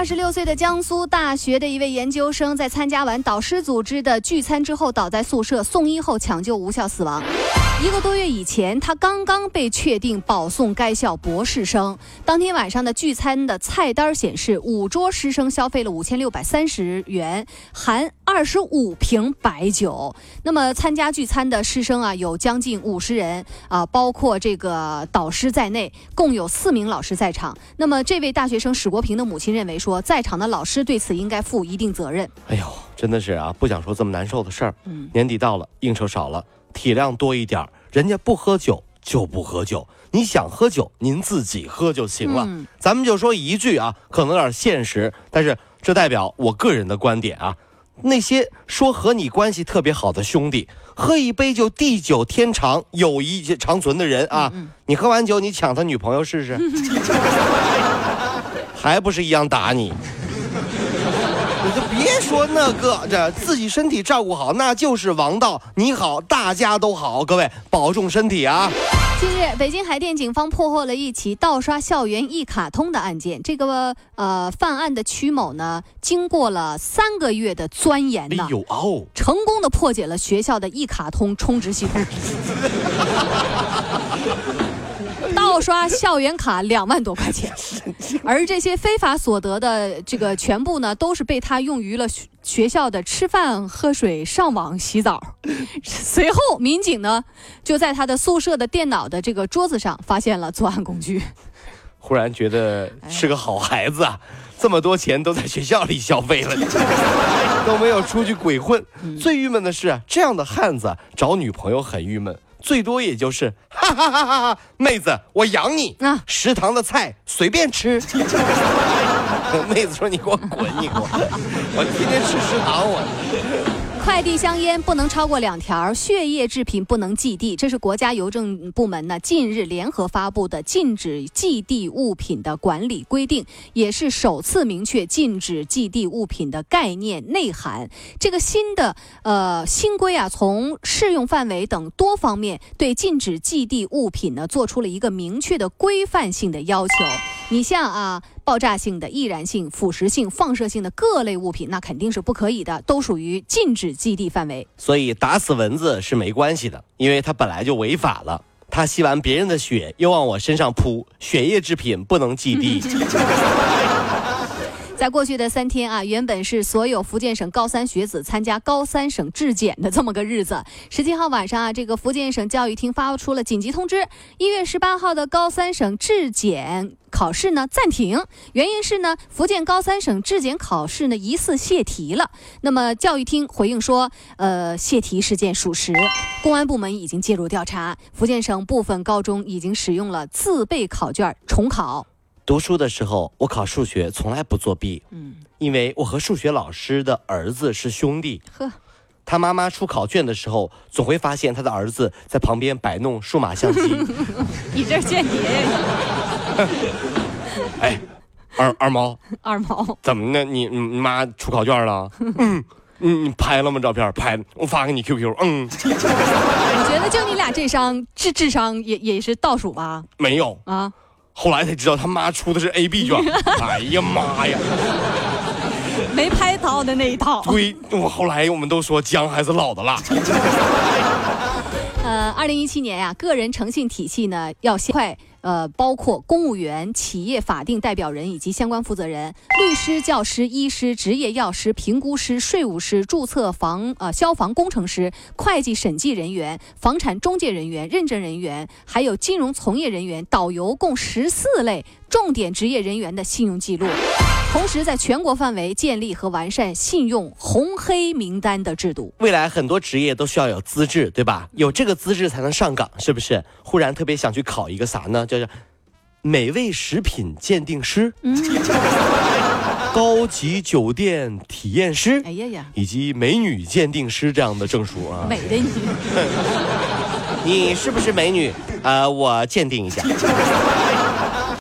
二十六岁的江苏大学的一位研究生，在参加完导师组织的聚餐之后，倒在宿舍，送医后抢救无效死亡。一个多月以前，他刚刚被确定保送该校博士生。当天晚上的聚餐的菜单显示，五桌师生消费了五千六百三十元，含二十五瓶白酒。那么参加聚餐的师生啊，有将近五十人啊，包括这个导师在内，共有四名老师在场。那么这位大学生史国平的母亲认为说，在场的老师对此应该负一定责任。哎呦，真的是啊，不想说这么难受的事儿。嗯，年底到了，应酬少了。体谅多一点人家不喝酒就不喝酒，你想喝酒您自己喝就行了。咱们就说一句啊，可能有点现实，但是这代表我个人的观点啊。那些说和你关系特别好的兄弟，喝一杯就地久天长、友谊长存的人啊，你喝完酒你抢他女朋友试试，还不是一样打你。你就别说那个，这自己身体照顾好，那就是王道。你好，大家都好，各位保重身体啊！近日，北京海淀警方破获了一起盗刷校园一卡通的案件。这个呃，犯案的曲某呢，经过了三个月的钻研呢，成功的破解了学校的一卡通充值系统。盗刷校园卡两万多块钱，而这些非法所得的这个全部呢，都是被他用于了学校的吃饭、喝水、上网、洗澡。随后，民警呢就在他的宿舍的电脑的这个桌子上发现了作案工具。忽然觉得是个好孩子啊，这么多钱都在学校里消费了，都没有出去鬼混。最郁闷的是，这样的汉子找女朋友很郁闷。最多也就是，哈哈哈哈哈！妹子，我养你啊！食堂的菜随便吃。妹子说：“你给我滚！你给我，我天天吃食堂我。”快递香烟不能超过两条，血液制品不能寄递。这是国家邮政部门呢近日联合发布的禁止寄递物品的管理规定，也是首次明确禁止寄递物品的概念内涵。这个新的呃新规啊，从适用范围等多方面对禁止寄递物品呢做出了一个明确的规范性的要求。你像啊，爆炸性的、易燃性、腐蚀性、放射性的各类物品，那肯定是不可以的，都属于禁止寄递范围。所以打死蚊子是没关系的，因为它本来就违法了。它吸完别人的血又往我身上扑，血液制品不能寄递。在过去的三天啊，原本是所有福建省高三学子参加高三省质检的这么个日子。十七号晚上啊，这个福建省教育厅发出了紧急通知，一月十八号的高三省质检考试呢暂停，原因是呢福建高三省质检考试呢疑似泄题了。那么教育厅回应说，呃，泄题事件属实，公安部门已经介入调查，福建省部分高中已经使用了自备考卷重考。读书的时候，我考数学从来不作弊，嗯，因为我和数学老师的儿子是兄弟。呵，他妈妈出考卷的时候，总会发现他的儿子在旁边摆弄数码相机。你这间谍呀！哎，二二毛，二毛，怎么呢？你你妈出考卷了？嗯，你你拍了吗？照片拍，我发给你 QQ。嗯，我觉得就你俩这商智智商也也是倒数吧？没有啊。后来才知道他妈出的是 A B 卷，哎呀妈呀，没拍到的那一套。对，我后来我们都说姜还是老的辣。呃，二零一七年呀，个人诚信体系呢要先快。呃，包括公务员、企业法定代表人以及相关负责人、律师、教师、医师、执业药师、评估师、税务师、注册房呃消防工程师、会计审计人员、房产中介人员、认证人员，还有金融从业人员、导游，共十四类重点职业人员的信用记录。同时，在全国范围建立和完善信用红黑名单的制度。未来很多职业都需要有资质，对吧？有这个资质才能上岗，是不是？忽然特别想去考一个啥呢？叫叫美味食品鉴定师。高级酒店体验师，哎呀呀，以及美女鉴定师这样的证书啊。美的你。你是不是美女？呃，我鉴定一下。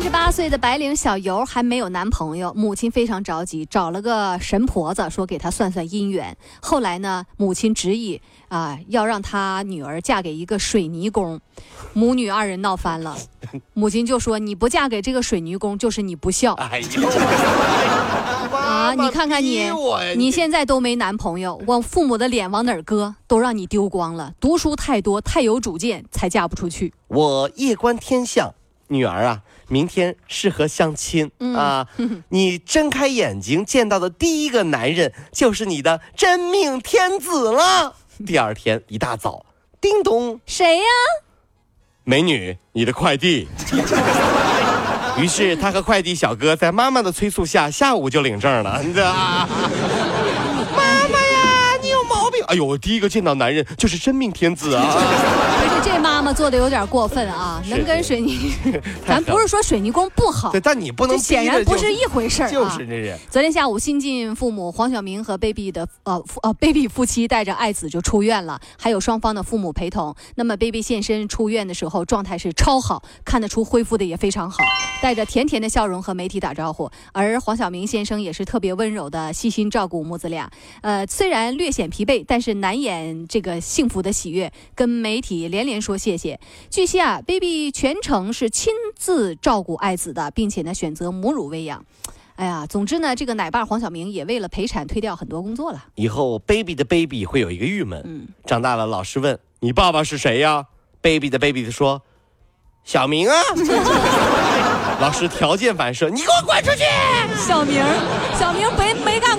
三十八岁的白领小尤还没有男朋友，母亲非常着急，找了个神婆子说给她算算姻缘。后来呢，母亲执意啊要让她女儿嫁给一个水泥工，母女二人闹翻了。母亲就说：“你不嫁给这个水泥工，就是你不孝。”哎啊！你看看你，你现在都没男朋友，我父母的脸往哪儿搁？都让你丢光了。读书太多，太有主见，才嫁不出去。我夜观天象，女儿啊。明天适合相亲啊！你睁开眼睛见到的第一个男人就是你的真命天子了。第二天一大早，叮咚，谁呀？美女，你的快递。于是他和快递小哥在妈妈的催促下，下午就领证了。你知道妈妈呀，你有毛病！哎呦，我第一个见到男人就是真命天子啊！这妈妈做的有点过分啊！能跟水泥，咱不是说水泥工不好，对，但你不能，显然不是一回事儿啊！就是这人。昨天下午，新晋父母黄晓明和 baby 的呃呃 baby 夫妻带着爱子就出院了，还有双方的父母陪同。那么 baby 现身出院的时候，状态是超好，看得出恢复的也非常好，带着甜甜的笑容和媒体打招呼。而黄晓明先生也是特别温柔的，细心照顾母子俩。呃，虽然略显疲惫，但是难掩这个幸福的喜悦，跟媒体连连。说谢谢。据悉啊，baby 全程是亲自照顾爱子的，并且呢选择母乳喂养。哎呀，总之呢，这个奶爸黄晓明也为了陪产推掉很多工作了。以后 baby 的 baby 会有一个郁闷。嗯，长大了，老师问你爸爸是谁呀？baby 的 baby 说小明啊。老师条件反射，你给我滚出去！小明，小明没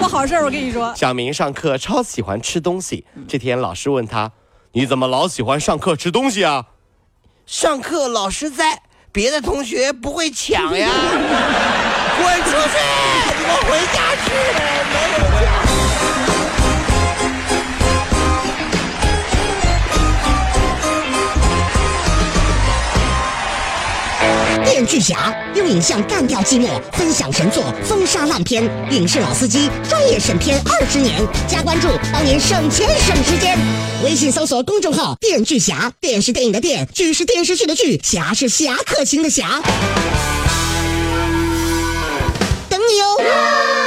过好事我跟你说。小明上课超喜欢吃东西。这天老师问他。你怎么老喜欢上课吃东西啊？上课老师在，别的同学不会抢呀。滚出去！你给我回家去！没有家。侠，用影像干掉寂寞，分享神作，封杀烂片。影视老司机，专业审片二十年，加关注帮您省钱省时间。微信搜索公众号“电锯侠”，电视电影的电，剧是电视剧的剧，侠是侠客行的侠。等你哦。